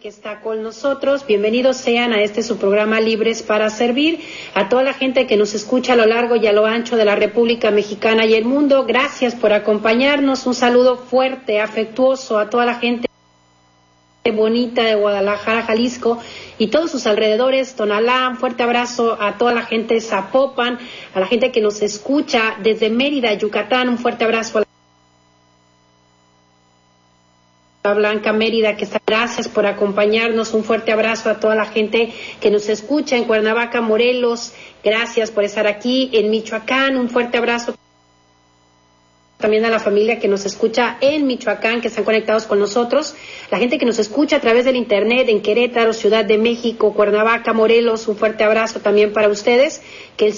que está con nosotros. Bienvenidos sean a este su programa Libres para Servir. A toda la gente que nos escucha a lo largo y a lo ancho de la República Mexicana y el mundo, gracias por acompañarnos. Un saludo fuerte, afectuoso a toda la gente bonita de Guadalajara, Jalisco y todos sus alrededores, Tonalá, un fuerte abrazo a toda la gente de Zapopan, a la gente que nos escucha desde Mérida, Yucatán, un fuerte abrazo a la Blanca Mérida, que está. Gracias por acompañarnos. Un fuerte abrazo a toda la gente que nos escucha en Cuernavaca, Morelos. Gracias por estar aquí en Michoacán. Un fuerte abrazo también a la familia que nos escucha en Michoacán, que están conectados con nosotros, la gente que nos escucha a través del Internet en Querétaro, Ciudad de México, Cuernavaca, Morelos, un fuerte abrazo también para ustedes, que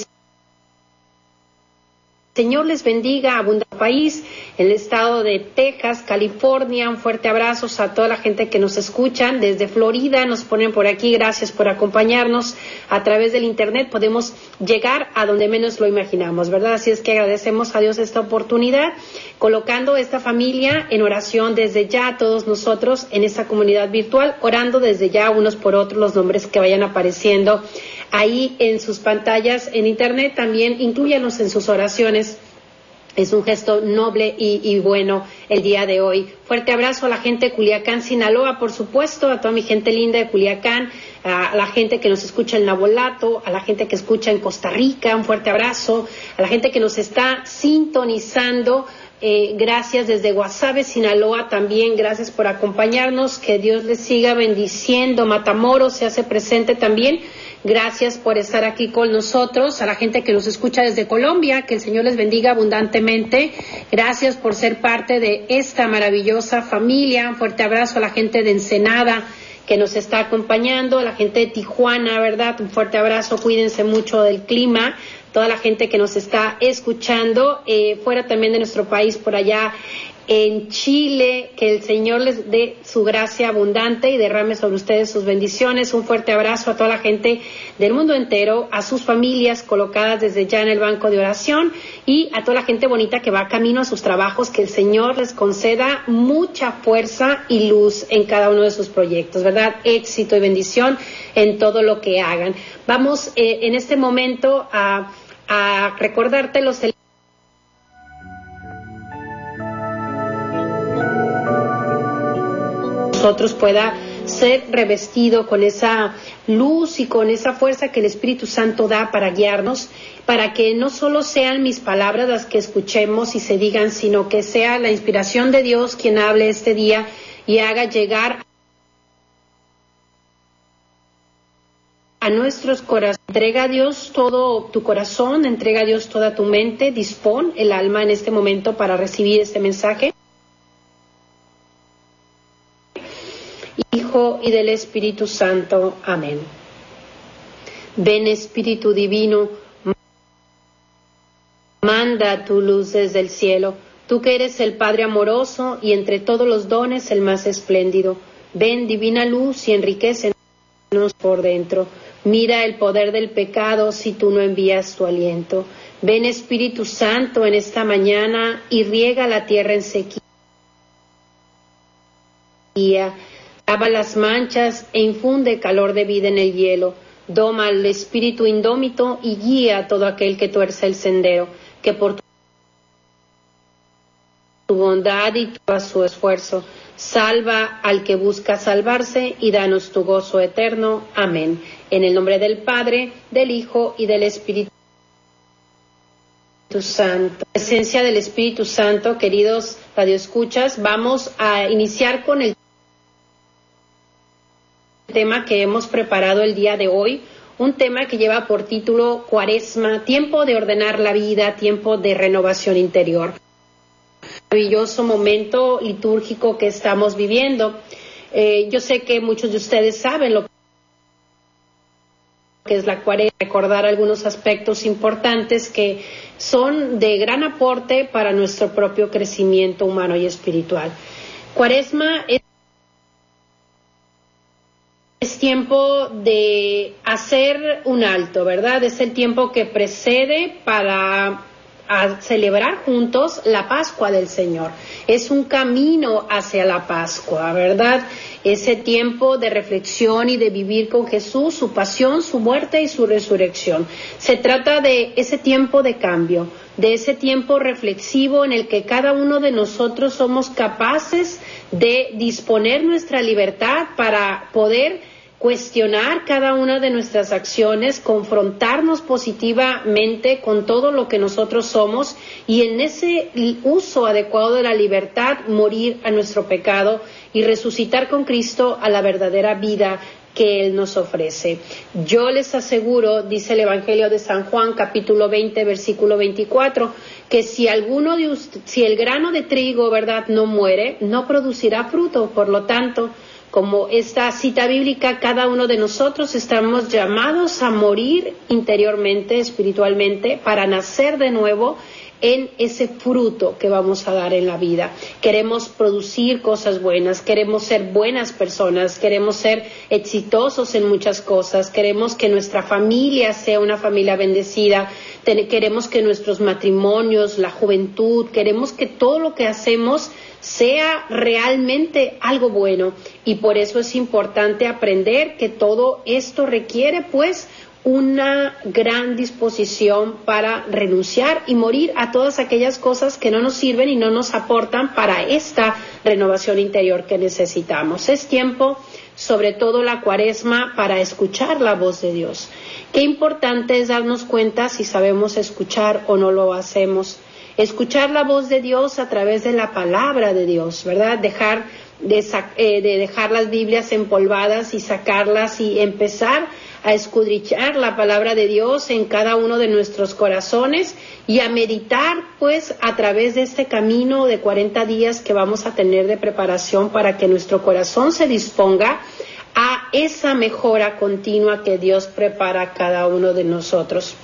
Señor les bendiga, abundante país, el estado de Texas, California, un fuerte abrazo a toda la gente que nos escuchan desde Florida, nos ponen por aquí, gracias por acompañarnos a través del internet, podemos llegar a donde menos lo imaginamos, ¿verdad? Así es que agradecemos a Dios esta oportunidad, colocando esta familia en oración desde ya, todos nosotros en esta comunidad virtual, orando desde ya unos por otros los nombres que vayan apareciendo ahí en sus pantallas en internet, también incluyanos en sus oraciones. Es un gesto noble y, bueno el día de hoy. Fuerte abrazo a la gente de Culiacán, Sinaloa, por supuesto, a toda mi gente linda de Culiacán, a la gente que nos escucha en Nabolato, a la gente que escucha en Costa Rica, un fuerte abrazo, a la gente que nos está sintonizando. Eh, gracias desde Guasave, Sinaloa también, gracias por acompañarnos, que Dios les siga bendiciendo. Matamoros se hace presente también Gracias por estar aquí con nosotros, a la gente que nos escucha desde Colombia, que el Señor les bendiga abundantemente. Gracias por ser parte de esta maravillosa familia. Un fuerte abrazo a la gente de Ensenada que nos está acompañando, a la gente de Tijuana, ¿verdad? Un fuerte abrazo, cuídense mucho del clima toda la gente que nos está escuchando, eh, fuera también de nuestro país, por allá en Chile, que el Señor les dé su gracia abundante y derrame sobre ustedes sus bendiciones. Un fuerte abrazo a toda la gente del mundo entero, a sus familias colocadas desde ya en el banco de oración y a toda la gente bonita que va camino a sus trabajos, que el Señor les conceda mucha fuerza y luz en cada uno de sus proyectos, ¿verdad? Éxito y bendición en todo lo que hagan. Vamos eh, en este momento a, a recordarte los nosotros pueda ser revestido con esa luz y con esa fuerza que el Espíritu Santo da para guiarnos, para que no solo sean mis palabras las que escuchemos y se digan, sino que sea la inspiración de Dios quien hable este día y haga llegar a nuestros corazones. Entrega a Dios todo tu corazón, entrega a Dios toda tu mente, dispón el alma en este momento para recibir este mensaje. Y del Espíritu Santo. Amén. Ven Espíritu Divino, manda tu luz desde el cielo, tú que eres el Padre amoroso y entre todos los dones el más espléndido. Ven divina luz y enriquecenos por dentro. Mira el poder del pecado si tú no envías tu aliento. Ven Espíritu Santo en esta mañana y riega la tierra en sequía lava las manchas e infunde calor de vida en el hielo. Doma al espíritu indómito y guía a todo aquel que tuerce el sendero, que por tu bondad y tu su esfuerzo, salva al que busca salvarse y danos tu gozo eterno. Amén. En el nombre del Padre, del Hijo y del Espíritu Santo. Presencia del Espíritu Santo, queridos radioescuchas, vamos a iniciar con el tema que hemos preparado el día de hoy, un tema que lleva por título Cuaresma, tiempo de ordenar la vida, tiempo de renovación interior. Maravilloso momento litúrgico que estamos viviendo. Eh, yo sé que muchos de ustedes saben lo que es la cuaresma, recordar algunos aspectos importantes que son de gran aporte para nuestro propio crecimiento humano y espiritual. Cuaresma es es tiempo de hacer un alto, ¿verdad? Es el tiempo que precede para celebrar juntos la Pascua del Señor. Es un camino hacia la Pascua, ¿verdad? Ese tiempo de reflexión y de vivir con Jesús, su pasión, su muerte y su resurrección. Se trata de ese tiempo de cambio, de ese tiempo reflexivo en el que cada uno de nosotros somos capaces de disponer nuestra libertad para poder cuestionar cada una de nuestras acciones, confrontarnos positivamente con todo lo que nosotros somos y en ese uso adecuado de la libertad morir a nuestro pecado y resucitar con Cristo a la verdadera vida que Él nos ofrece. Yo les aseguro, dice el Evangelio de San Juan, capítulo 20, versículo 24, que si alguno de si el grano de trigo, verdad, no muere, no producirá fruto. Por lo tanto, como esta cita bíblica, cada uno de nosotros estamos llamados a morir interiormente, espiritualmente, para nacer de nuevo en ese fruto que vamos a dar en la vida. Queremos producir cosas buenas, queremos ser buenas personas, queremos ser exitosos en muchas cosas, queremos que nuestra familia sea una familia bendecida, queremos que nuestros matrimonios, la juventud, queremos que todo lo que hacemos sea realmente algo bueno y por eso es importante aprender que todo esto requiere pues una gran disposición para renunciar y morir a todas aquellas cosas que no nos sirven y no nos aportan para esta renovación interior que necesitamos. Es tiempo, sobre todo la cuaresma, para escuchar la voz de Dios. Qué importante es darnos cuenta si sabemos escuchar o no lo hacemos escuchar la voz de Dios a través de la palabra de Dios, ¿verdad? Dejar de, eh, de, dejar las Biblias empolvadas y sacarlas y empezar a escudrichar la palabra de Dios en cada uno de nuestros corazones y a meditar pues a través de este camino de 40 días que vamos a tener de preparación para que nuestro corazón se disponga a esa mejora continua que Dios prepara a cada uno de nosotros.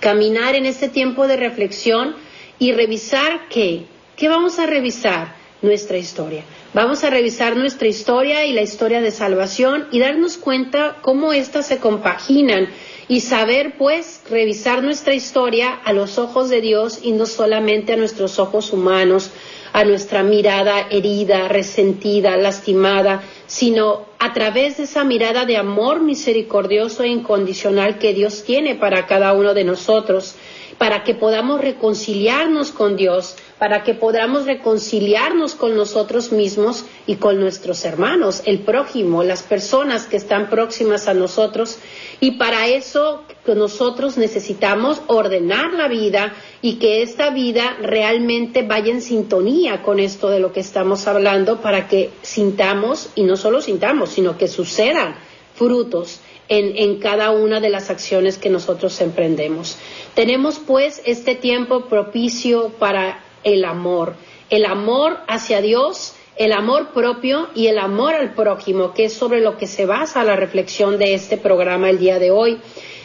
Caminar en este tiempo de reflexión y revisar qué. ¿Qué vamos a revisar? Nuestra historia. Vamos a revisar nuestra historia y la historia de salvación y darnos cuenta cómo éstas se compaginan y saber pues revisar nuestra historia a los ojos de Dios y no solamente a nuestros ojos humanos, a nuestra mirada herida, resentida, lastimada, sino a través de esa mirada de amor misericordioso e incondicional que Dios tiene para cada uno de nosotros para que podamos reconciliarnos con Dios, para que podamos reconciliarnos con nosotros mismos y con nuestros hermanos, el prójimo, las personas que están próximas a nosotros. Y para eso nosotros necesitamos ordenar la vida y que esta vida realmente vaya en sintonía con esto de lo que estamos hablando para que sintamos, y no solo sintamos, sino que sucedan frutos en, cada una de las acciones que nosotros emprendemos. Tenemos pues este tiempo propicio para el amor, el amor hacia Dios, el amor propio y el amor al prójimo, que es sobre lo que se basa la reflexión de este programa el día de hoy.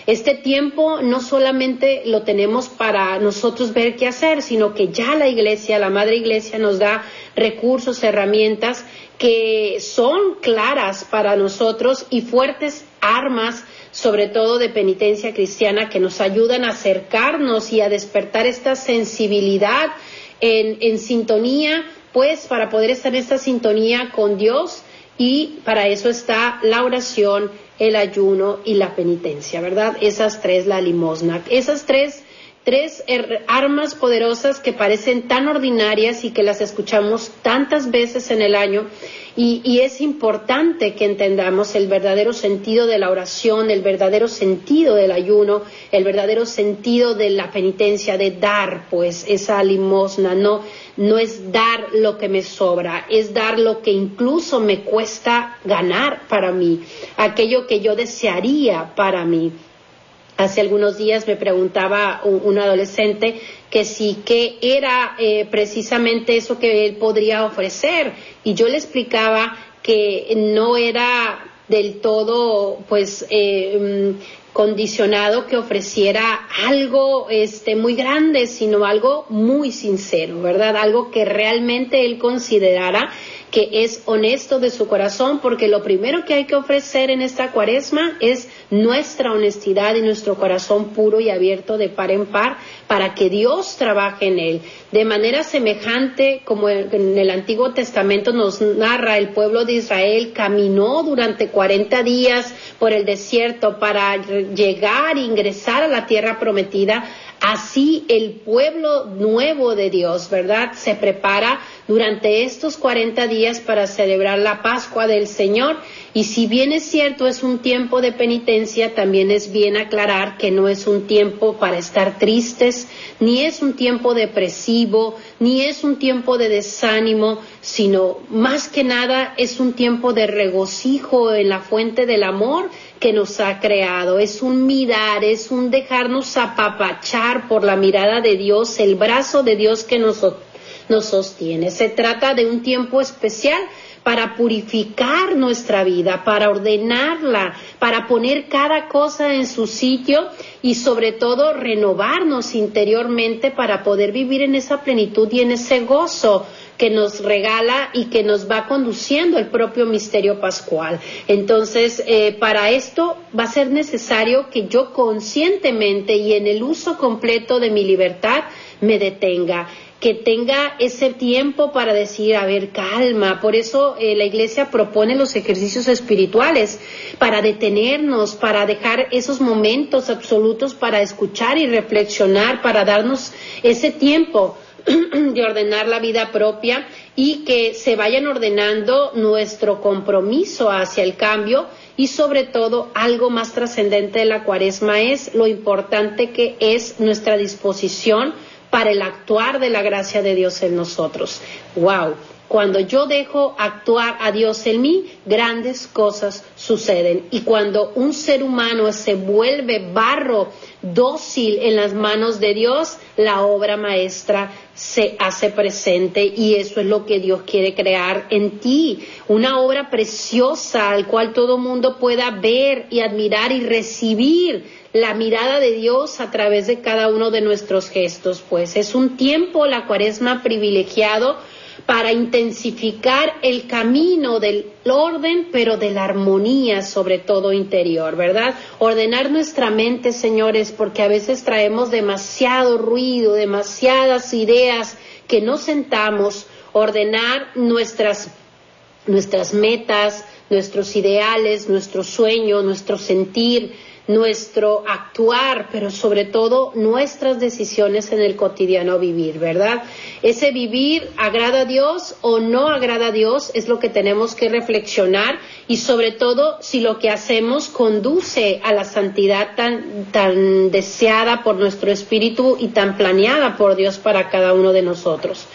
Este tiempo no solamente lo tenemos para nosotros ver qué hacer, sino que ya la iglesia, la madre iglesia nos da recursos, herramientas que son claras para nosotros y fuertes armas, sobre todo de penitencia cristiana, que nos ayudan a acercarnos y a despertar esta sensibilidad en, sintonía, pues para poder estar en esta sintonía con Dios. Y para eso está la oración, el ayuno y la penitencia, ¿verdad? Esas tres, la limosna. Esas tres tres armas poderosas que parecen tan ordinarias y que las escuchamos tantas veces en el año y, es importante que entendamos el verdadero sentido de la oración, el verdadero sentido del ayuno, el verdadero sentido de la penitencia, de dar pues esa limosna, no, no es dar lo que me sobra, es dar lo que incluso me cuesta ganar para mí, aquello que yo desearía para mí. Hace algunos días me preguntaba un, adolescente que sí, que era eh, precisamente eso que él podría ofrecer. Y yo le explicaba que no era del todo, pues, eh, mm, condicionado que ofreciera algo este muy grande, sino algo muy sincero, ¿verdad? Algo que realmente él considerara que es honesto de su corazón, porque lo primero que hay que ofrecer en esta cuaresma es nuestra honestidad y nuestro corazón puro y abierto de par en par para que Dios trabaje en él. De manera semejante como en el Antiguo Testamento nos narra el pueblo de Israel caminó durante 40 días por el desierto para llegar e ingresar a la tierra prometida, Así el pueblo nuevo de Dios, ¿verdad? Se prepara durante estos 40 días para celebrar la Pascua del Señor. Y si bien es cierto, es un tiempo de penitencia, también es bien aclarar que no es un tiempo para estar tristes, ni es un tiempo depresivo, ni es un tiempo de desánimo, sino más que nada es un tiempo de regocijo en la fuente del amor que nos ha creado, es un mirar, es un dejarnos apapachar por la mirada de Dios, el brazo de Dios que nos, nos sostiene. Se trata de un tiempo especial para purificar nuestra vida, para ordenarla, para poner cada cosa en su sitio y sobre todo renovarnos interiormente para poder vivir en esa plenitud y en ese gozo que nos regala y que nos va conduciendo el propio misterio pascual. Entonces, eh, para esto va a ser necesario que yo conscientemente y en el uso completo de mi libertad me detenga que tenga ese tiempo para decir, a ver, calma. Por eso eh, la iglesia propone los ejercicios espirituales, para detenernos, para dejar esos momentos absolutos para escuchar y reflexionar, para darnos ese tiempo de ordenar la vida propia y que se vayan ordenando nuestro compromiso hacia el cambio y sobre todo algo más trascendente de la cuaresma es lo importante que es nuestra disposición para el actuar de la gracia de Dios en nosotros. ¡Wow! Cuando yo dejo actuar a Dios en mí, grandes cosas suceden. Y cuando un ser humano se vuelve barro dócil en las manos de Dios, la obra maestra se hace presente y eso es lo que Dios quiere crear en ti, una obra preciosa al cual todo mundo pueda ver y admirar y recibir la mirada de Dios a través de cada uno de nuestros gestos, pues es un tiempo, la cuaresma privilegiado, para intensificar el camino del orden, pero de la armonía, sobre todo interior, ¿verdad? Ordenar nuestra mente, señores, porque a veces traemos demasiado ruido, demasiadas ideas que no sentamos, ordenar nuestras, nuestras metas, nuestros ideales, nuestro sueño, nuestro sentir, nuestro actuar, pero sobre todo nuestras decisiones en el cotidiano vivir, ¿verdad? Ese vivir agrada a Dios o no agrada a Dios es lo que tenemos que reflexionar y sobre todo si lo que hacemos conduce a la santidad tan, tan deseada por nuestro espíritu y tan planeada por Dios para cada uno de nosotros.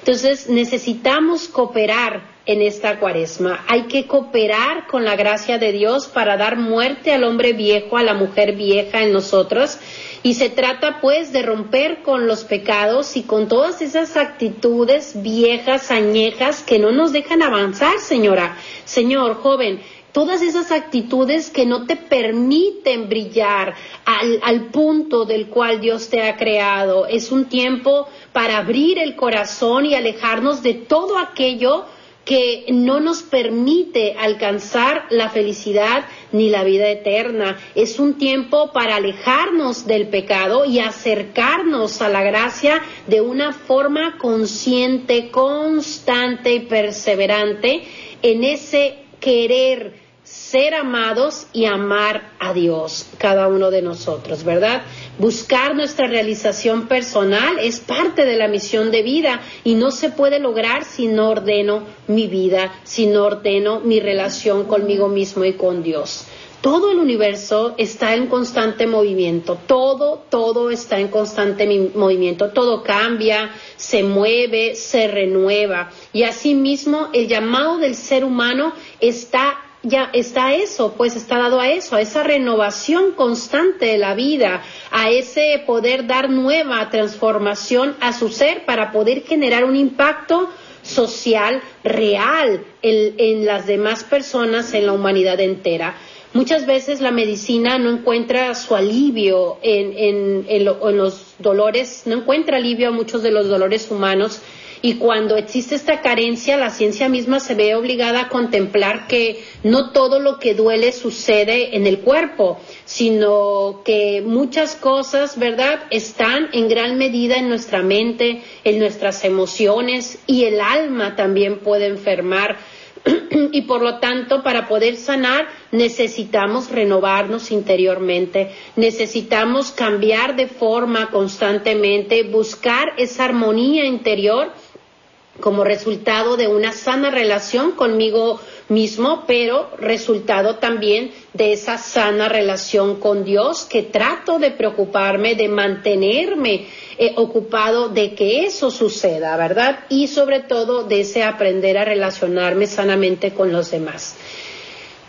Entonces necesitamos cooperar en esta cuaresma. Hay que cooperar con la gracia de Dios para dar muerte al hombre viejo, a la mujer vieja en nosotros. Y se trata pues de romper con los pecados y con todas esas actitudes viejas, añejas, que no nos dejan avanzar, señora. Señor, joven, todas esas actitudes que no te permiten brillar al, al, punto del cual Dios te ha creado. Es un tiempo para abrir el corazón y alejarnos de todo aquello que no nos permite alcanzar la felicidad ni la vida eterna. Es un tiempo para alejarnos del pecado y acercarnos a la gracia de una forma consciente, constante y perseverante en ese querer ser amados y amar a Dios, cada uno de nosotros, ¿verdad? Buscar nuestra realización personal es parte de la misión de vida y no se puede lograr si no ordeno mi vida, si no ordeno mi relación conmigo mismo y con Dios. Todo el universo está en constante movimiento, todo, todo está en constante movimiento, todo cambia, se mueve, se renueva y asimismo el llamado del ser humano está ya está eso, pues está dado a eso, a esa renovación constante de la vida, a ese poder dar nueva transformación a su ser para poder generar un impacto social real en, las demás personas, en la humanidad entera. Muchas veces la medicina no encuentra su alivio en, en los dolores, no encuentra alivio a muchos de los dolores humanos y cuando existe esta carencia, la ciencia misma se ve obligada a contemplar que no todo lo que duele sucede en el cuerpo, sino que muchas cosas, ¿verdad?, están en gran medida en nuestra mente, en nuestras emociones y el alma también puede enfermar y por lo tanto para poder sanar necesitamos renovarnos interiormente, necesitamos cambiar de forma constantemente, buscar esa armonía interior como resultado de una sana relación conmigo mismo, pero resultado también de esa sana relación con Dios que trato de preocuparme, de mantenerme eh, ocupado de que eso suceda, ¿verdad? Y sobre todo de ese aprender a relacionarme sanamente con los demás.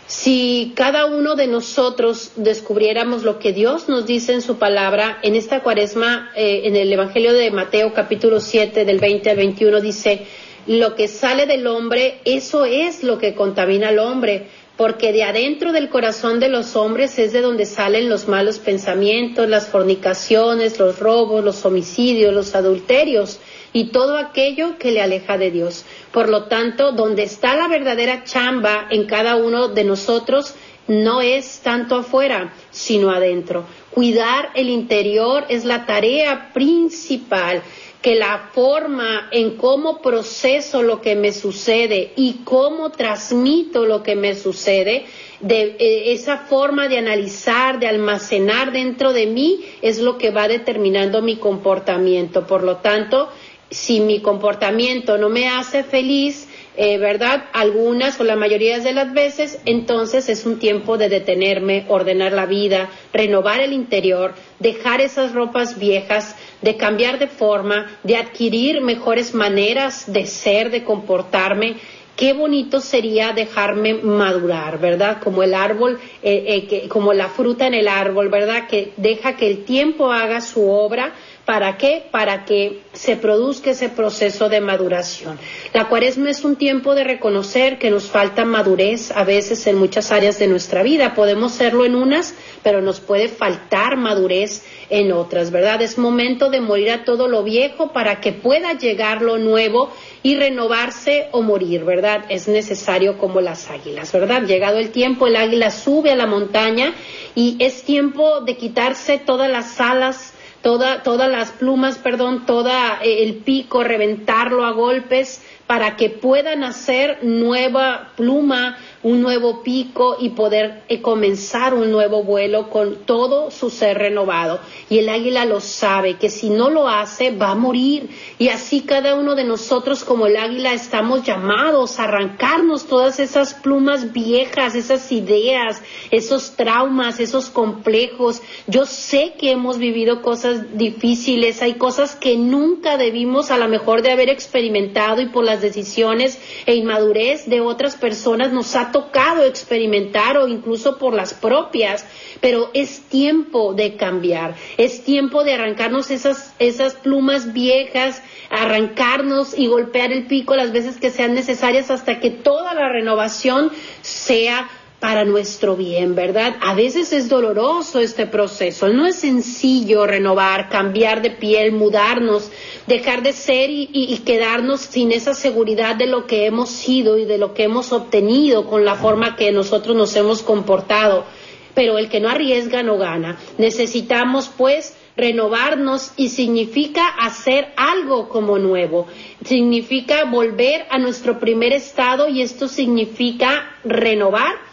Si cada uno de nosotros descubriéramos lo que Dios nos dice en su palabra, en esta cuaresma, eh, en el Evangelio de Mateo capítulo 7 del 20 al 21 dice, lo que sale del hombre, eso es lo que contamina al hombre, porque de adentro del corazón de los hombres es de donde salen los malos pensamientos, las fornicaciones, los robos, los homicidios, los adulterios y todo aquello que le aleja de Dios. Por lo tanto, donde está la verdadera chamba en cada uno de nosotros, no es tanto afuera, sino adentro. Cuidar el interior es la tarea principal que la forma en cómo proceso lo que me sucede y cómo transmito lo que me sucede, de eh, esa forma de analizar, de almacenar dentro de mí, es lo que va determinando mi comportamiento. Por lo tanto, si mi comportamiento no me hace feliz, eh, ¿verdad? Algunas o la mayoría de las veces, entonces es un tiempo de detenerme, ordenar la vida, renovar el interior, dejar esas ropas viejas, de cambiar de forma, de adquirir mejores maneras de ser, de comportarme. Qué bonito sería dejarme madurar, ¿verdad? Como el árbol, eh, eh, que, como la fruta en el árbol, ¿verdad? Que deja que el tiempo haga su obra ¿Para qué? Para que se produzca ese proceso de maduración. La cuaresma es un tiempo de reconocer que nos falta madurez a veces en muchas áreas de nuestra vida. Podemos serlo en unas, pero nos puede faltar madurez en otras, ¿verdad? Es momento de morir a todo lo viejo para que pueda llegar lo nuevo y renovarse o morir, ¿verdad? Es necesario como las águilas, ¿verdad? Llegado el tiempo, el águila sube a la montaña y es tiempo de quitarse todas las alas todas las plumas, perdón, toda eh, el pico, reventarlo a golpes para que puedan hacer nueva pluma, un nuevo pico y poder eh, comenzar un nuevo vuelo con todo su ser renovado. Y el águila lo sabe, que si no lo hace va a morir. Y así cada uno de nosotros como el águila estamos llamados a arrancarnos todas esas plumas viejas, esas ideas, esos traumas, esos complejos. Yo sé que hemos vivido cosas difíciles, hay cosas que nunca debimos a lo mejor de haber experimentado y por las decisiones e inmadurez de otras personas nos ha tocado experimentar o incluso por las propias, pero es tiempo de cambiar, es tiempo de arrancarnos esas, esas plumas viejas, arrancarnos y golpear el pico las veces que sean necesarias hasta que toda la renovación sea para nuestro bien, ¿verdad? A veces es doloroso este proceso, no es sencillo renovar, cambiar de piel, mudarnos, dejar de ser y, quedarnos sin esa seguridad de lo que hemos sido y de lo que hemos obtenido con la forma que nosotros nos hemos comportado. Pero el que no arriesga no gana. Necesitamos pues renovarnos y significa hacer algo como nuevo. Significa volver a nuestro primer estado y esto significa renovar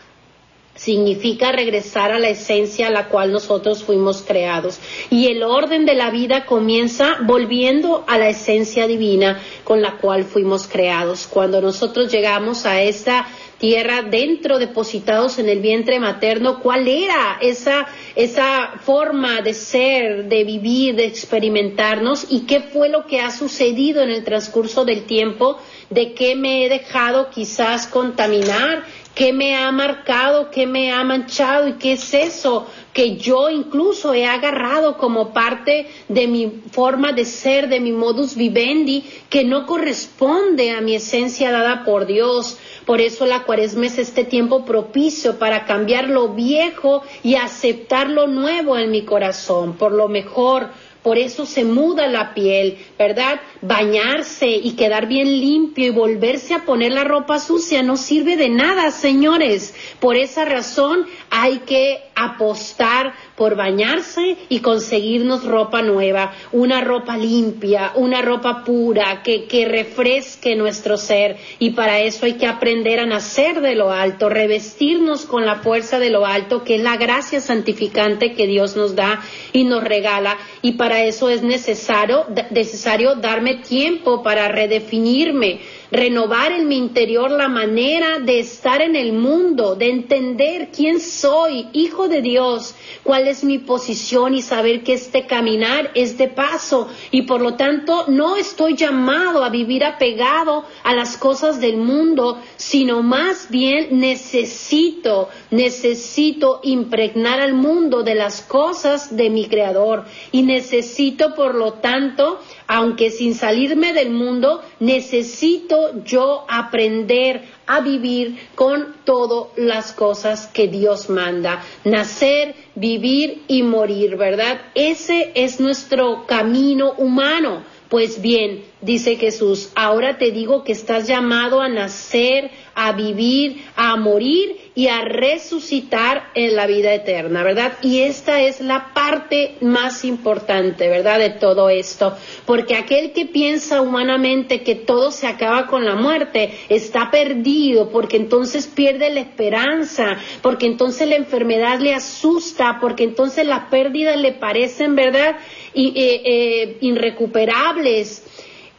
significa regresar a la esencia a la cual nosotros fuimos creados. Y el orden de la vida comienza volviendo a la esencia divina con la cual fuimos creados. Cuando nosotros llegamos a esta tierra dentro depositados en el vientre materno, cuál era esa, esa forma de ser, de vivir, de experimentarnos y qué fue lo que ha sucedido en el transcurso del tiempo, de qué me he dejado quizás contaminar qué me ha marcado, qué me ha manchado y qué es eso que yo incluso he agarrado como parte de mi forma de ser, de mi modus vivendi, que no corresponde a mi esencia dada por Dios. Por eso la cuaresma es este tiempo propicio para cambiar lo viejo y aceptar lo nuevo en mi corazón, por lo mejor, por eso se muda la piel, ¿verdad? Bañarse y quedar bien limpio y volverse a poner la ropa sucia no sirve de nada, señores. Por esa razón hay que apostar por bañarse y conseguirnos ropa nueva, una ropa limpia, una ropa pura, que, que refresque nuestro ser. Y para eso hay que aprender a nacer de lo alto, revestirnos con la fuerza de lo alto, que es la gracia santificante que Dios nos da y nos regala. Y para eso es necesario, necesario darme tiempo para redefinirme renovar en mi interior la manera de estar en el mundo, de entender quién soy, hijo de Dios, cuál es mi posición y saber que este caminar es de paso. Y por lo tanto no estoy llamado a vivir apegado a las cosas del mundo, sino más bien necesito, necesito impregnar al mundo de las cosas de mi Creador. Y necesito por lo tanto aunque sin salirme del mundo, necesito yo aprender a vivir con todas las cosas que Dios manda. Nacer, vivir y morir, ¿verdad? Ese es nuestro camino humano. Pues bien, dice Jesús, ahora te digo que estás llamado a nacer, a vivir, a morir y a resucitar en la vida eterna, ¿verdad? Y esta es la parte más importante, ¿verdad? De todo esto, porque aquel que piensa humanamente que todo se acaba con la muerte está perdido, porque entonces pierde la esperanza, porque entonces la enfermedad le asusta, porque entonces las pérdidas le parecen, ¿verdad? Y, eh, eh, irrecuperables.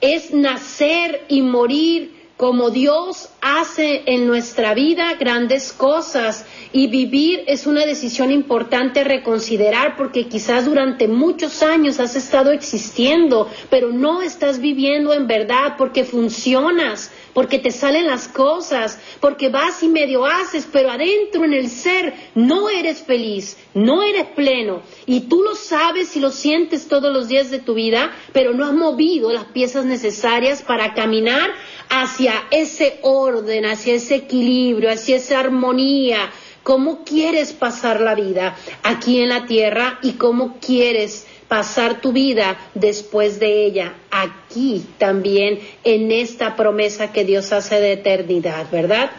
Es nacer y morir como Dios hace en nuestra vida grandes cosas y vivir es una decisión importante reconsiderar porque quizás durante muchos años has estado existiendo, pero no estás viviendo en verdad porque funcionas, porque te salen las cosas, porque vas y medio haces, pero adentro en el ser no eres feliz, no eres pleno y tú lo sabes y lo sientes todos los días de tu vida, pero no has movido las piezas necesarias para caminar hacia ese orden, hacia ese equilibrio, hacia esa armonía. ¿Cómo quieres pasar la vida aquí en la tierra y cómo quieres pasar tu vida después de ella aquí también en esta promesa que Dios hace de eternidad, ¿verdad?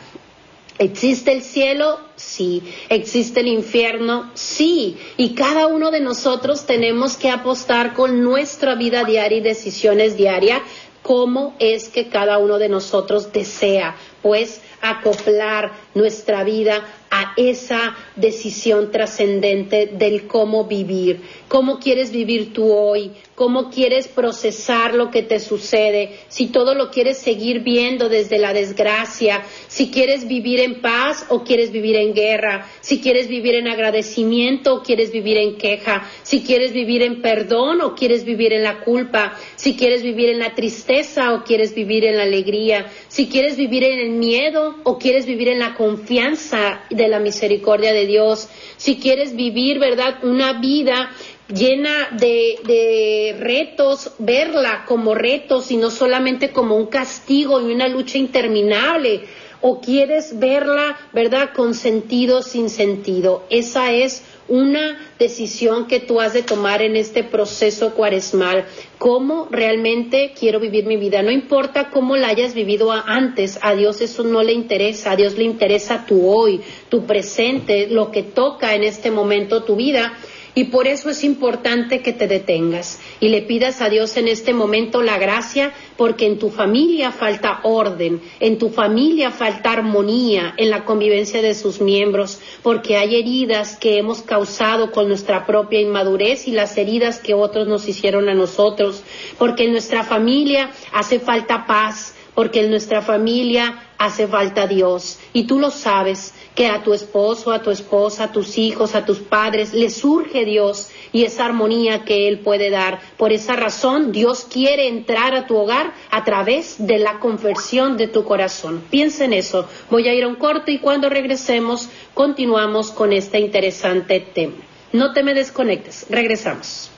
¿Existe el cielo? Sí. ¿Existe el infierno? Sí. Y cada uno de nosotros tenemos que apostar con nuestra vida diaria y decisiones diarias cómo es que cada uno de nosotros desea, pues, acoplar nuestra vida a esa decisión trascendente del cómo vivir, cómo quieres vivir tú hoy, cómo quieres procesar lo que te sucede, si todo lo quieres seguir viendo desde la desgracia, si quieres vivir en paz o quieres vivir en guerra, si quieres vivir en agradecimiento o quieres vivir en queja, si quieres vivir en perdón o quieres vivir en la culpa, si quieres vivir en la tristeza o quieres vivir en la alegría, si quieres vivir en el miedo o quieres vivir en la confianza de la misericordia de Dios, si quieres vivir, ¿verdad?, una vida llena de, retos, verla como retos y no solamente como un castigo y una lucha interminable, o quieres verla, ¿verdad?, con sentido, sin sentido. Esa es una decisión que tú has de tomar en este proceso cuaresmal. ¿Cómo realmente quiero vivir mi vida? No importa cómo la hayas vivido antes, a Dios eso no le interesa, a Dios le interesa tu hoy, tu presente, lo que toca en este momento tu vida Y por eso es importante que te detengas y le pidas a Dios en este momento la gracia, porque en tu familia falta orden, en tu familia falta armonía en la convivencia de sus miembros, porque hay heridas que hemos causado con nuestra propia inmadurez y las heridas que otros nos hicieron a nosotros, porque en nuestra familia hace falta paz, porque en nuestra familia hace falta Dios. Y tú lo sabes, que a tu esposo, a tu esposa, a tus hijos, a tus padres, les surge Dios y esa armonía que Él puede dar. Por esa razón, Dios quiere entrar a tu hogar a través de la conversión de tu corazón. Piensa en eso. Voy a ir a un corte y cuando regresemos, continuamos con este interesante tema. No te me desconectes. Regresamos.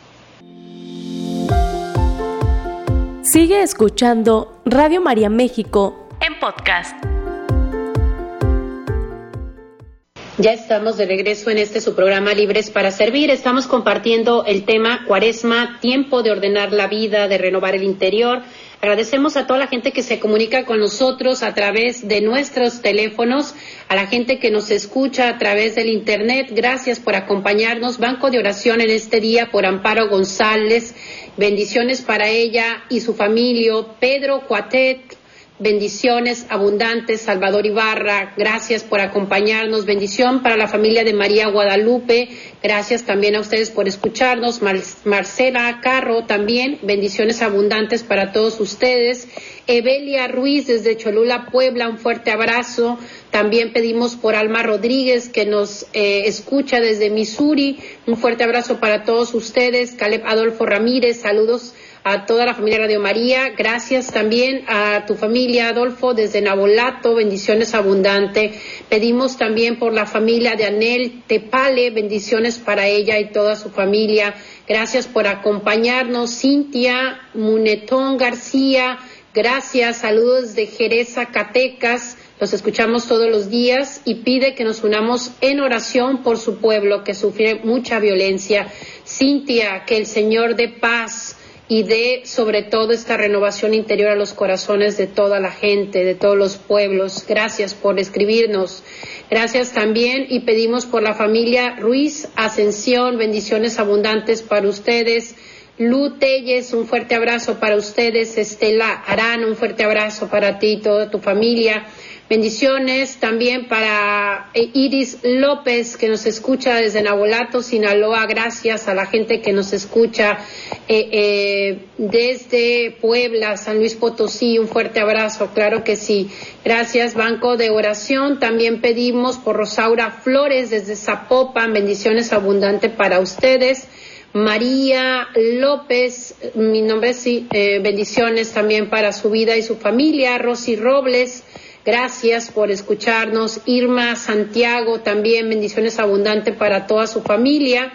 Sigue escuchando Radio María México en podcast. Ya estamos de regreso en este su programa Libres para Servir. Estamos compartiendo el tema Cuaresma, tiempo de ordenar la vida, de renovar el interior. Agradecemos a toda la gente que se comunica con nosotros a través de nuestros teléfonos, a la gente que nos escucha a través del Internet. Gracias por acompañarnos. Banco de oración en este día por Amparo González. Bendiciones para ella y su familia. Pedro Cuatet, bendiciones abundantes. Salvador Ibarra, gracias por acompañarnos. Bendición para la familia de María Guadalupe. Gracias también a ustedes por escucharnos. Marcela Carro también, bendiciones abundantes para todos ustedes. Evelia Ruiz desde Cholula, Puebla, un fuerte abrazo. También pedimos por Alma Rodríguez que nos eh, escucha desde Missouri. Un fuerte abrazo para todos ustedes. Caleb Adolfo Ramírez, saludos a toda la familia Radio María. Gracias también a tu familia, Adolfo, desde Nabolato. Bendiciones abundantes. Pedimos también por la familia de Anel Tepale. Bendiciones para ella y toda su familia. Gracias por acompañarnos. Cintia Munetón García. Gracias. Saludos de Jerez, Zacatecas. Los escuchamos todos los días y pide que nos unamos en oración por su pueblo que sufre mucha violencia. Cintia, que el Señor dé paz y dé sobre todo esta renovación interior a los corazones de toda la gente, de todos los pueblos. Gracias por escribirnos. Gracias también y pedimos por la familia Ruiz Ascensión, bendiciones abundantes para ustedes. Lu Telles, un fuerte abrazo para ustedes. Estela Arán, un fuerte abrazo para ti y toda tu familia. Bendiciones también para eh, Iris López, que nos escucha desde Nabolato, Sinaloa. Gracias a la gente que nos escucha eh, eh, desde Puebla, San Luis Potosí. Un fuerte abrazo, claro que sí. Gracias, Banco de Oración. También pedimos por Rosaura Flores desde Zapopan. Bendiciones abundantes para ustedes. María López, mi nombre es bendiciones también para su vida y su familia. Rosy Robles. Gracias por escucharnos. Irma Santiago, también bendiciones abundantes para toda su familia.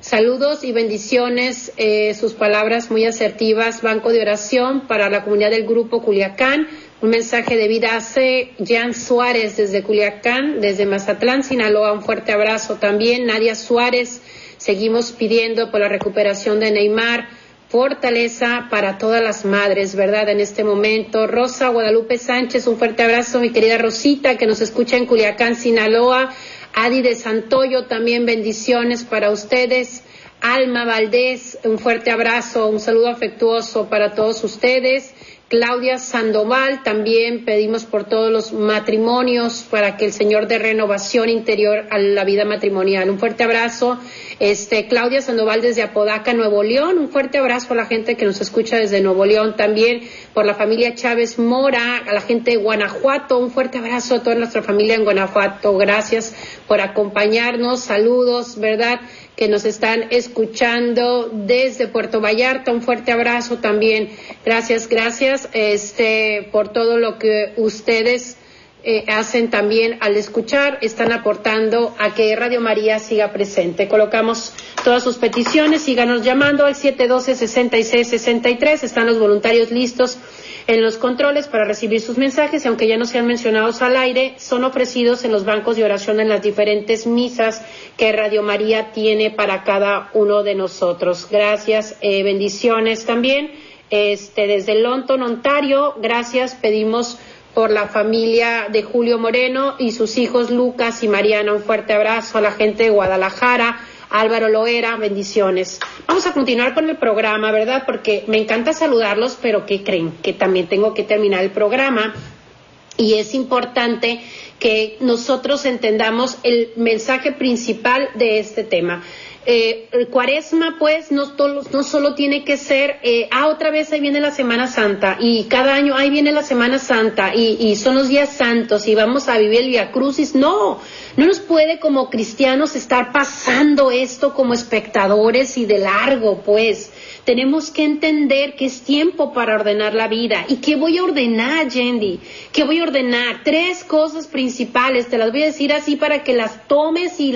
Saludos y bendiciones, eh, sus palabras muy asertivas. Banco de oración para la comunidad del Grupo Culiacán. Un mensaje de vida hace Jan Suárez desde Culiacán, desde Mazatlán, Sinaloa. Un fuerte abrazo también. Nadia Suárez. Seguimos pidiendo por la recuperación de Neymar fortaleza para todas las madres, ¿verdad? En este momento. Rosa Guadalupe Sánchez, un fuerte abrazo, mi querida Rosita, que nos escucha en Culiacán, Sinaloa. Adi de Santoyo, también bendiciones para ustedes. Alma Valdés, un fuerte abrazo, un saludo afectuoso para todos ustedes. Claudia Sandoval, también pedimos por todos los matrimonios para que el Señor dé renovación interior a la vida matrimonial. Un fuerte abrazo. Este, Claudia Sandoval desde Apodaca, Nuevo León. Un fuerte abrazo a la gente que nos escucha desde Nuevo León. También por la familia Chávez Mora, a la gente de Guanajuato. Un fuerte abrazo a toda nuestra familia en Guanajuato. Gracias por acompañarnos. Saludos, ¿verdad? Que nos están escuchando desde Puerto Vallarta. Un fuerte abrazo también. Gracias, gracias este, por todo lo que ustedes eh, hacen también al escuchar, están aportando a que Radio María siga presente. Colocamos todas sus peticiones, síganos llamando al 712-6663, están los voluntarios listos en los controles para recibir sus mensajes aunque ya no sean mencionados al aire, son ofrecidos en los bancos de oración en las diferentes misas que Radio María tiene para cada uno de nosotros. Gracias, eh, bendiciones también. Este, desde London, Ontario, gracias, pedimos por la familia de Julio Moreno y sus hijos Lucas y Mariana. Un fuerte abrazo a la gente de Guadalajara, Álvaro Loera, bendiciones. Vamos a continuar con el programa, ¿verdad? Porque me encanta saludarlos, pero ¿qué creen? Que también tengo que terminar el programa y es importante que nosotros entendamos el mensaje principal de este tema. Eh, el cuaresma, pues, no, no solo tiene que ser, eh, ah, otra vez ahí viene la Semana Santa, y cada año ahí viene la Semana Santa, y, y son los días santos, y vamos a vivir el Via Crucis. No, no nos puede como cristianos estar pasando esto como espectadores y de largo, pues. Tenemos que entender que es tiempo para ordenar la vida. ¿Y qué voy a ordenar, Yendi? ¿Qué voy a ordenar? Tres cosas principales. Te las voy a decir así para que las tomes y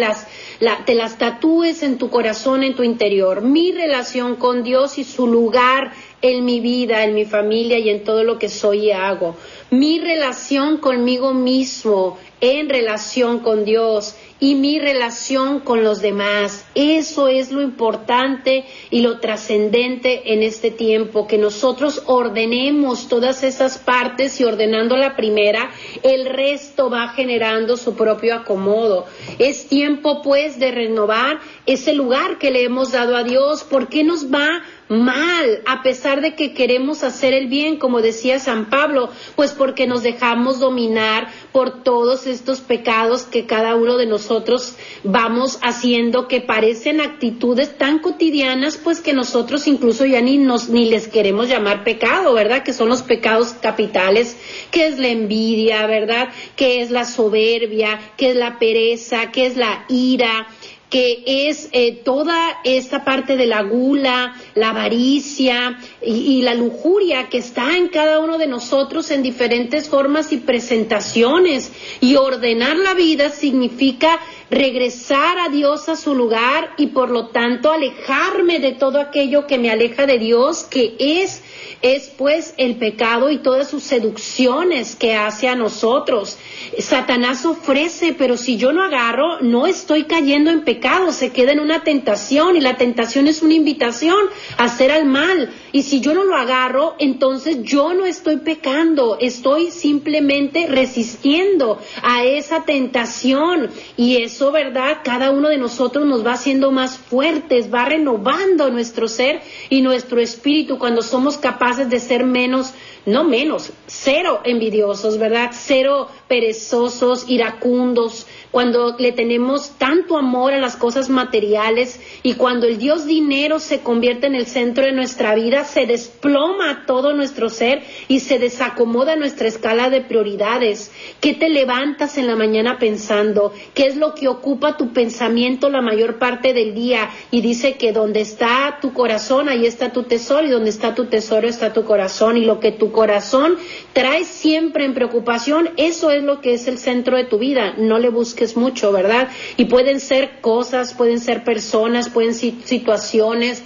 te las tatúes en tu corazón, en tu interior. Mi relación con Dios y su lugar en mi vida, en mi familia y en todo lo que soy y hago. Mi relación conmigo mismo en relación con Dios y mi relación con los demás. Eso es lo importante y lo trascendente en este tiempo, que nosotros ordenemos todas esas partes y ordenando la primera, el resto va generando su propio acomodo. Es tiempo pues de renovar ese lugar que le hemos dado a Dios. ¿Por qué nos va mal, a pesar de que queremos hacer el bien, como decía San Pablo, pues porque nos dejamos dominar por todos estos pecados que cada uno de nosotros vamos haciendo, que parecen actitudes tan cotidianas, pues que nosotros incluso ya ni nos ni les queremos llamar pecado, ¿verdad? Que son los pecados capitales, que es la envidia, ¿verdad? Que es la soberbia, que es la pereza, que es la ira, que es eh, toda esta parte de la gula, la avaricia y, la lujuria que está en cada uno de nosotros en diferentes formas y presentaciones. Y ordenar la vida significa regresar a Dios a su lugar y por lo tanto alejarme de todo aquello que me aleja de Dios, que es es pues el pecado y todas sus seducciones que hace a nosotros. Satanás ofrece, pero si yo no agarro, no estoy cayendo en pecado, se queda en una tentación y la tentación es una invitación a hacer al mal. Y si yo no lo agarro, entonces yo no estoy pecando, estoy simplemente resistiendo a esa tentación. Y eso, ¿verdad? Cada uno de nosotros nos va haciendo más fuertes, va renovando nuestro ser y nuestro espíritu cuando somos capaces de ser menos no menos, cero envidiosos, ¿verdad? Cero perezosos, iracundos, cuando le tenemos tanto amor a las cosas materiales y cuando el Dios dinero se convierte en el centro de nuestra vida, se desploma todo nuestro ser y se desacomoda nuestra escala de prioridades. ¿Qué te levantas en la mañana pensando? ¿Qué es lo que ocupa tu pensamiento la mayor parte del día? Y dice que donde está tu corazón, ahí está tu tesoro y donde está tu tesoro está tu corazón y lo que tu corazón trae siempre en preocupación, eso es lo que es el centro de tu vida. No le busques mucho, ¿verdad? Y pueden ser cosas, pueden ser personas, pueden ser situaciones.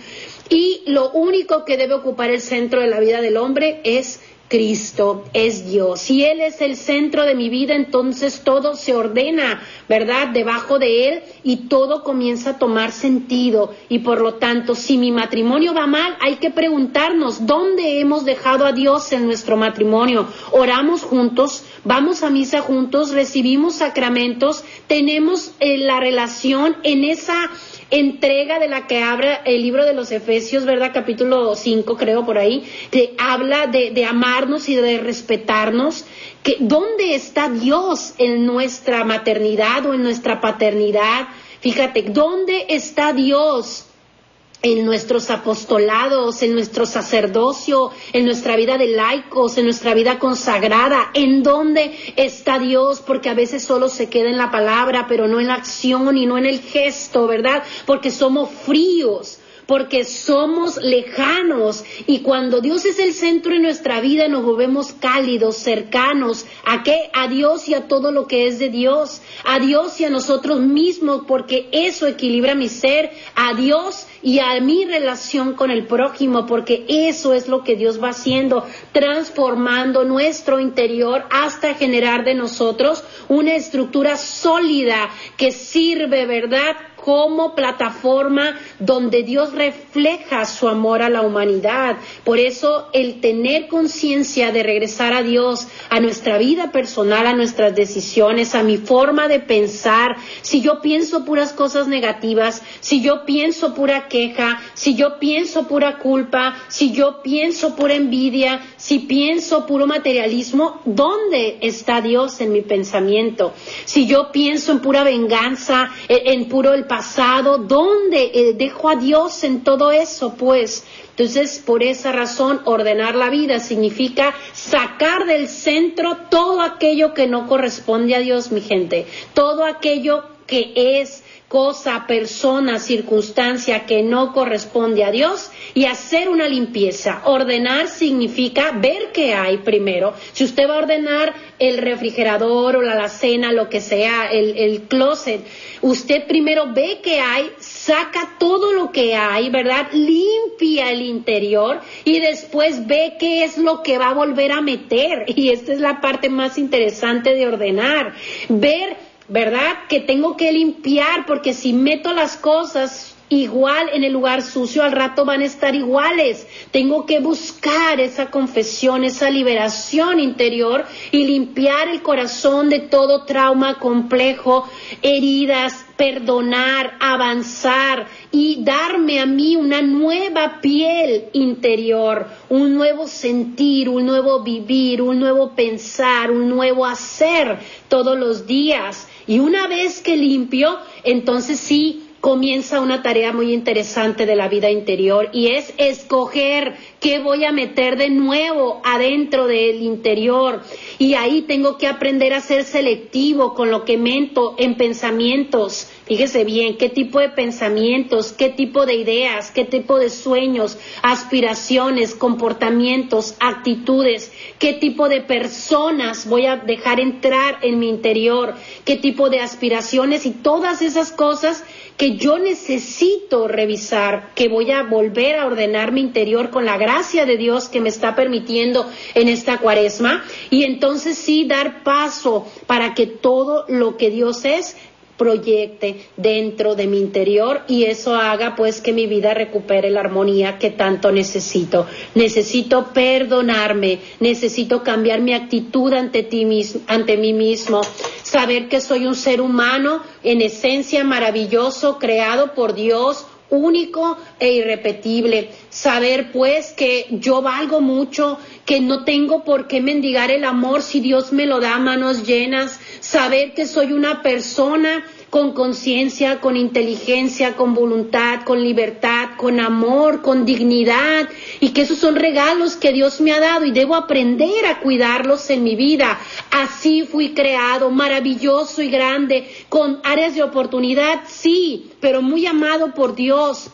Y lo único que debe ocupar el centro de la vida del hombre es Cristo es Dios. Si Él es el centro de mi vida, entonces todo se ordena, ¿verdad? Debajo de Él y todo comienza a tomar sentido. Y por lo tanto, si mi matrimonio va mal, hay que preguntarnos, ¿dónde hemos dejado a Dios en nuestro matrimonio? Oramos juntos, vamos a misa juntos, recibimos sacramentos, tenemos eh, la relación en esa entrega de la que habla el libro de los Efesios, ¿verdad? Capítulo 5, creo, por ahí, que habla de, de amarnos y de respetarnos. Que, ¿Dónde está Dios en nuestra maternidad o en nuestra paternidad? Fíjate, ¿dónde está Dios? En nuestros apostolados, en nuestro sacerdocio, en nuestra vida de laicos, en nuestra vida consagrada, en dónde está Dios, porque a veces solo se queda en la palabra, pero no en la acción y no en el gesto, ¿verdad? Porque somos fríos porque somos lejanos y cuando Dios es el centro de nuestra vida nos volvemos cálidos, cercanos, ¿a qué? A Dios y a todo lo que es de Dios, a Dios y a nosotros mismos, porque eso equilibra mi ser, a Dios y a mi relación con el prójimo, porque eso es lo que Dios va haciendo, transformando nuestro interior hasta generar de nosotros una estructura sólida que sirve, ¿verdad? Como plataforma donde Dios refleja su amor a la humanidad. Por eso el tener conciencia de regresar a Dios, a nuestra vida personal, a nuestras decisiones, a mi forma de pensar, si yo pienso puras cosas negativas, si yo pienso pura queja, si yo pienso pura culpa, si yo pienso pura envidia, si pienso puro materialismo, ¿dónde está Dios en mi pensamiento? Si yo pienso en pura venganza, en, puro el pasado, ¿dónde eh, dejo a Dios en todo eso? Pues entonces, por esa razón, ordenar la vida significa sacar del centro todo aquello que no corresponde a Dios, mi gente, todo aquello que es cosa, persona, circunstancia que no corresponde a Dios y hacer una limpieza. Ordenar significa ver qué hay primero. Si usted va a ordenar el refrigerador o la alacena, lo que sea, el, el closet, usted primero ve qué hay, saca todo lo que hay, ¿verdad? Limpia el interior y después ve qué es lo que va a volver a meter. Y esta es la parte más interesante de ordenar. Ver ¿verdad? Que tengo que limpiar porque si meto las cosas igual en el lugar sucio, al rato van a estar iguales. Tengo que buscar esa confesión, esa liberación interior y limpiar el corazón de todo trauma complejo, heridas, perdonar, avanzar y darme a mí una nueva piel interior, un nuevo sentir, un nuevo vivir, un nuevo pensar, un nuevo hacer todos los días. Y una vez que limpio, entonces sí comienza una tarea muy interesante de la vida interior y es escoger qué voy a meter de nuevo adentro del interior. Y ahí tengo que aprender a ser selectivo con lo que mento en pensamientos. Fíjese bien, qué tipo de pensamientos, qué tipo de ideas, qué tipo de sueños, aspiraciones, comportamientos, actitudes, qué tipo de personas voy a dejar entrar en mi interior, qué tipo de aspiraciones y todas esas cosas que yo necesito revisar, que voy a volver a ordenar mi interior con la gracia de Dios que me está permitiendo en esta cuaresma y entonces sí dar paso para que todo lo que Dios es proyecte dentro de mi interior y eso haga pues que mi vida recupere la armonía que tanto necesito. Necesito perdonarme, necesito cambiar mi actitud ante ti mismo, ante mí mismo, saber que soy un ser humano en esencia maravilloso, creado por Dios, único e irrepetible. Saber pues que yo valgo mucho, que no tengo por qué mendigar el amor si Dios me lo da a manos llenas. Saber que soy una persona con conciencia, con inteligencia, con voluntad, con libertad, con amor, con dignidad, y que esos son regalos que Dios me ha dado y debo aprender a cuidarlos en mi vida. Así fui creado, maravilloso y grande, con áreas de oportunidad, sí, pero muy amado por Dios.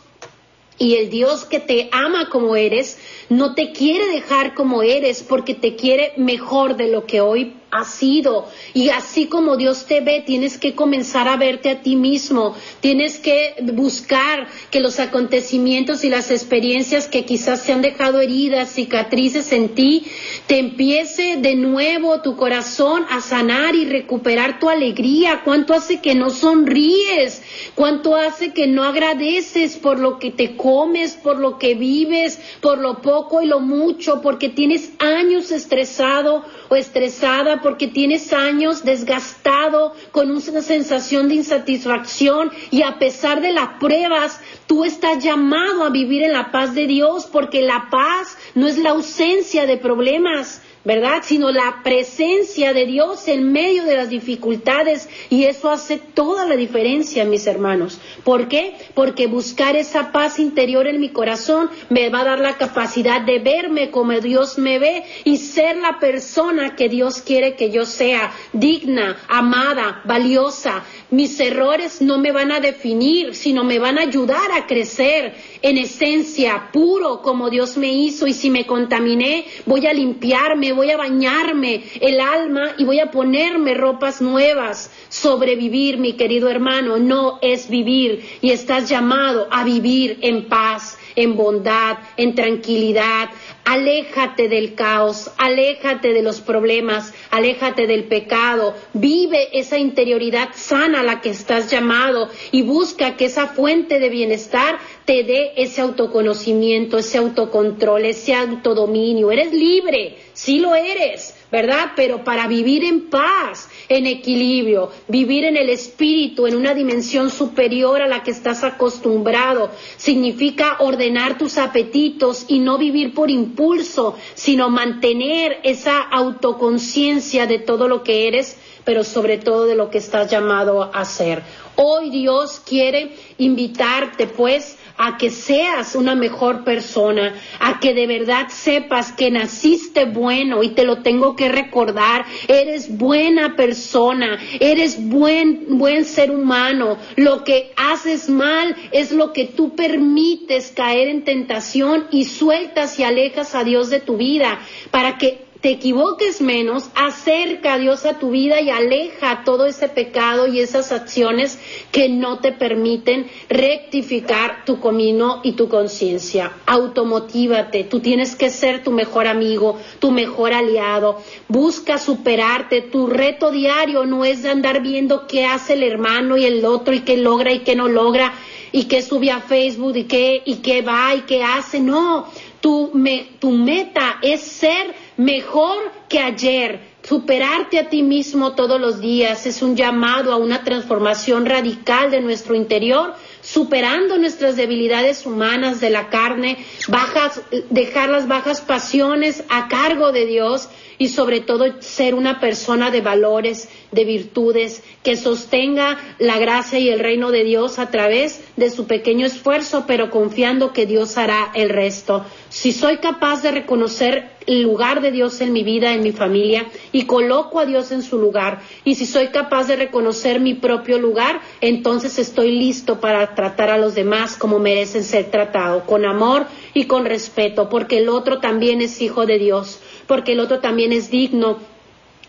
Y el Dios que te ama como eres, no te quiere dejar como eres porque te quiere mejor de lo que hoy has sido. Y así como Dios te ve, tienes que comenzar a verte a ti mismo. Tienes que buscar que los acontecimientos y las experiencias que quizás se han dejado heridas, cicatrices en ti, te empiece de nuevo tu corazón a sanar y recuperar tu alegría. ¿Cuánto hace que no sonríes? ¿Cuánto hace que no agradeces por lo que te comes, por lo que vives, por lo poco y lo mucho, porque tienes años estresado o estresada porque tienes años desgastado con una sensación de insatisfacción y a pesar de las pruebas, tú estás llamado a vivir en la paz de Dios porque la paz no es la ausencia de problemas, ¿verdad? Sino la presencia de Dios en medio de las dificultades y eso hace toda la diferencia, mis hermanos. ¿Por qué? Porque buscar esa paz interior en mi corazón me va a dar la capacidad de verme como Dios me ve y ser la persona que Dios quiere que yo sea, digna, amada, valiosa. Mis errores no me van a definir, sino me van a ayudar a crecer en esencia, puro como Dios me hizo y si me contaminé, voy a limpiarme, voy a bañarme el alma y voy a ponerme ropas nuevas. Sobrevivir, mi querido hermano, no es vivir y estás llamado a vivir en paz en bondad, en tranquilidad. Aléjate del caos, aléjate de los problemas, aléjate del pecado. Vive esa interioridad sana a la que estás llamado y busca que esa fuente de bienestar te dé ese autoconocimiento, ese autocontrol, ese autodominio. Eres libre, sí lo eres ¿verdad? Pero para vivir en paz, en equilibrio, vivir en el espíritu, en una dimensión superior a la que estás acostumbrado, significa ordenar tus apetitos y no vivir por impulso, sino mantener esa autoconciencia de todo lo que eres, pero sobre todo de lo que estás llamado a hacer. Hoy Dios quiere invitarte, pues, a que seas una mejor persona, a que de verdad sepas que naciste bueno y te lo tengo que recordar, eres buena persona, eres buen, buen ser humano, lo que haces mal es lo que tú permites caer en tentación y sueltas y alejas a Dios de tu vida para que te equivoques menos, acerca a Dios a tu vida y aleja todo ese pecado y esas acciones que no te permiten rectificar tu camino y tu conciencia. Automotívate, tú tienes que ser tu mejor amigo, tu mejor aliado. Busca superarte, tu reto diario no es de andar viendo qué hace el hermano y el otro y qué logra y qué no logra y qué sube a Facebook y qué, y qué va y qué hace. No, tu, me, tu meta es ser mejor que ayer. Superarte a ti mismo todos los días es un llamado a una transformación radical de nuestro interior, superando nuestras debilidades humanas de la carne, bajas, dejar las bajas pasiones a cargo de Dios y sobre todo ser una persona de valores, de virtudes, que sostenga la gracia y el reino de Dios a través de su pequeño esfuerzo, pero confiando que Dios hará el resto. Si soy capaz de reconocer el lugar de Dios en mi vida, en mi familia, y coloco a Dios en su lugar, y si soy capaz de reconocer mi propio lugar, entonces estoy listo para tratar a los demás como merecen ser tratados, con amor y con respeto, porque el otro también es hijo de Dios porque el otro también es digno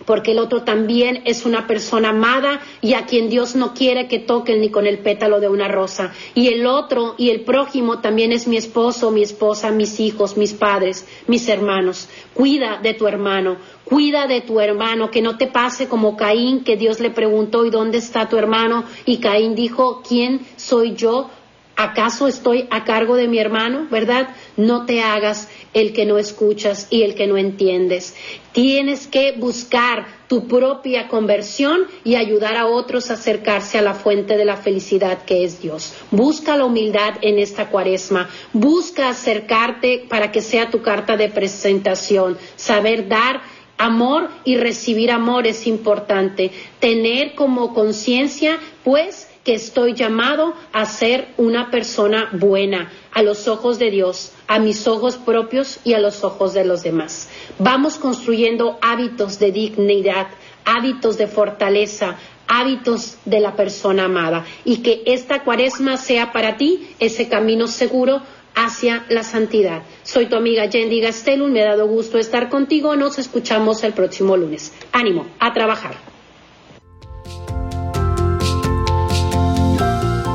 porque el otro también es una persona amada y a quien Dios no quiere que toquen ni con el pétalo de una rosa. Y el otro y el prójimo también es mi esposo, mi esposa, mis hijos, mis padres, mis hermanos. Cuida de tu hermano, cuida de tu hermano, que no te pase como Caín, que Dios le preguntó, ¿y dónde está tu hermano? Y Caín dijo, ¿quién soy yo? ¿Acaso estoy a cargo de mi hermano? ¿Verdad? No te hagas el que no escuchas y el que no entiendes. Tienes que buscar tu propia conversión y ayudar a otros a acercarse a la fuente de la felicidad que es Dios. Busca la humildad en esta cuaresma. Busca acercarte para que sea tu carta de presentación. Saber dar amor y recibir amor es importante. Tener como conciencia, pues, que estoy llamado a ser una persona buena a los ojos de Dios, a mis ojos propios y a los ojos de los demás. Vamos construyendo hábitos de dignidad, hábitos de fortaleza, hábitos de la persona amada y que esta cuaresma sea para ti ese camino seguro hacia la santidad. Soy tu amiga Yendi Gastelum, me ha dado gusto estar contigo, nos escuchamos el próximo lunes. Ánimo, a trabajar.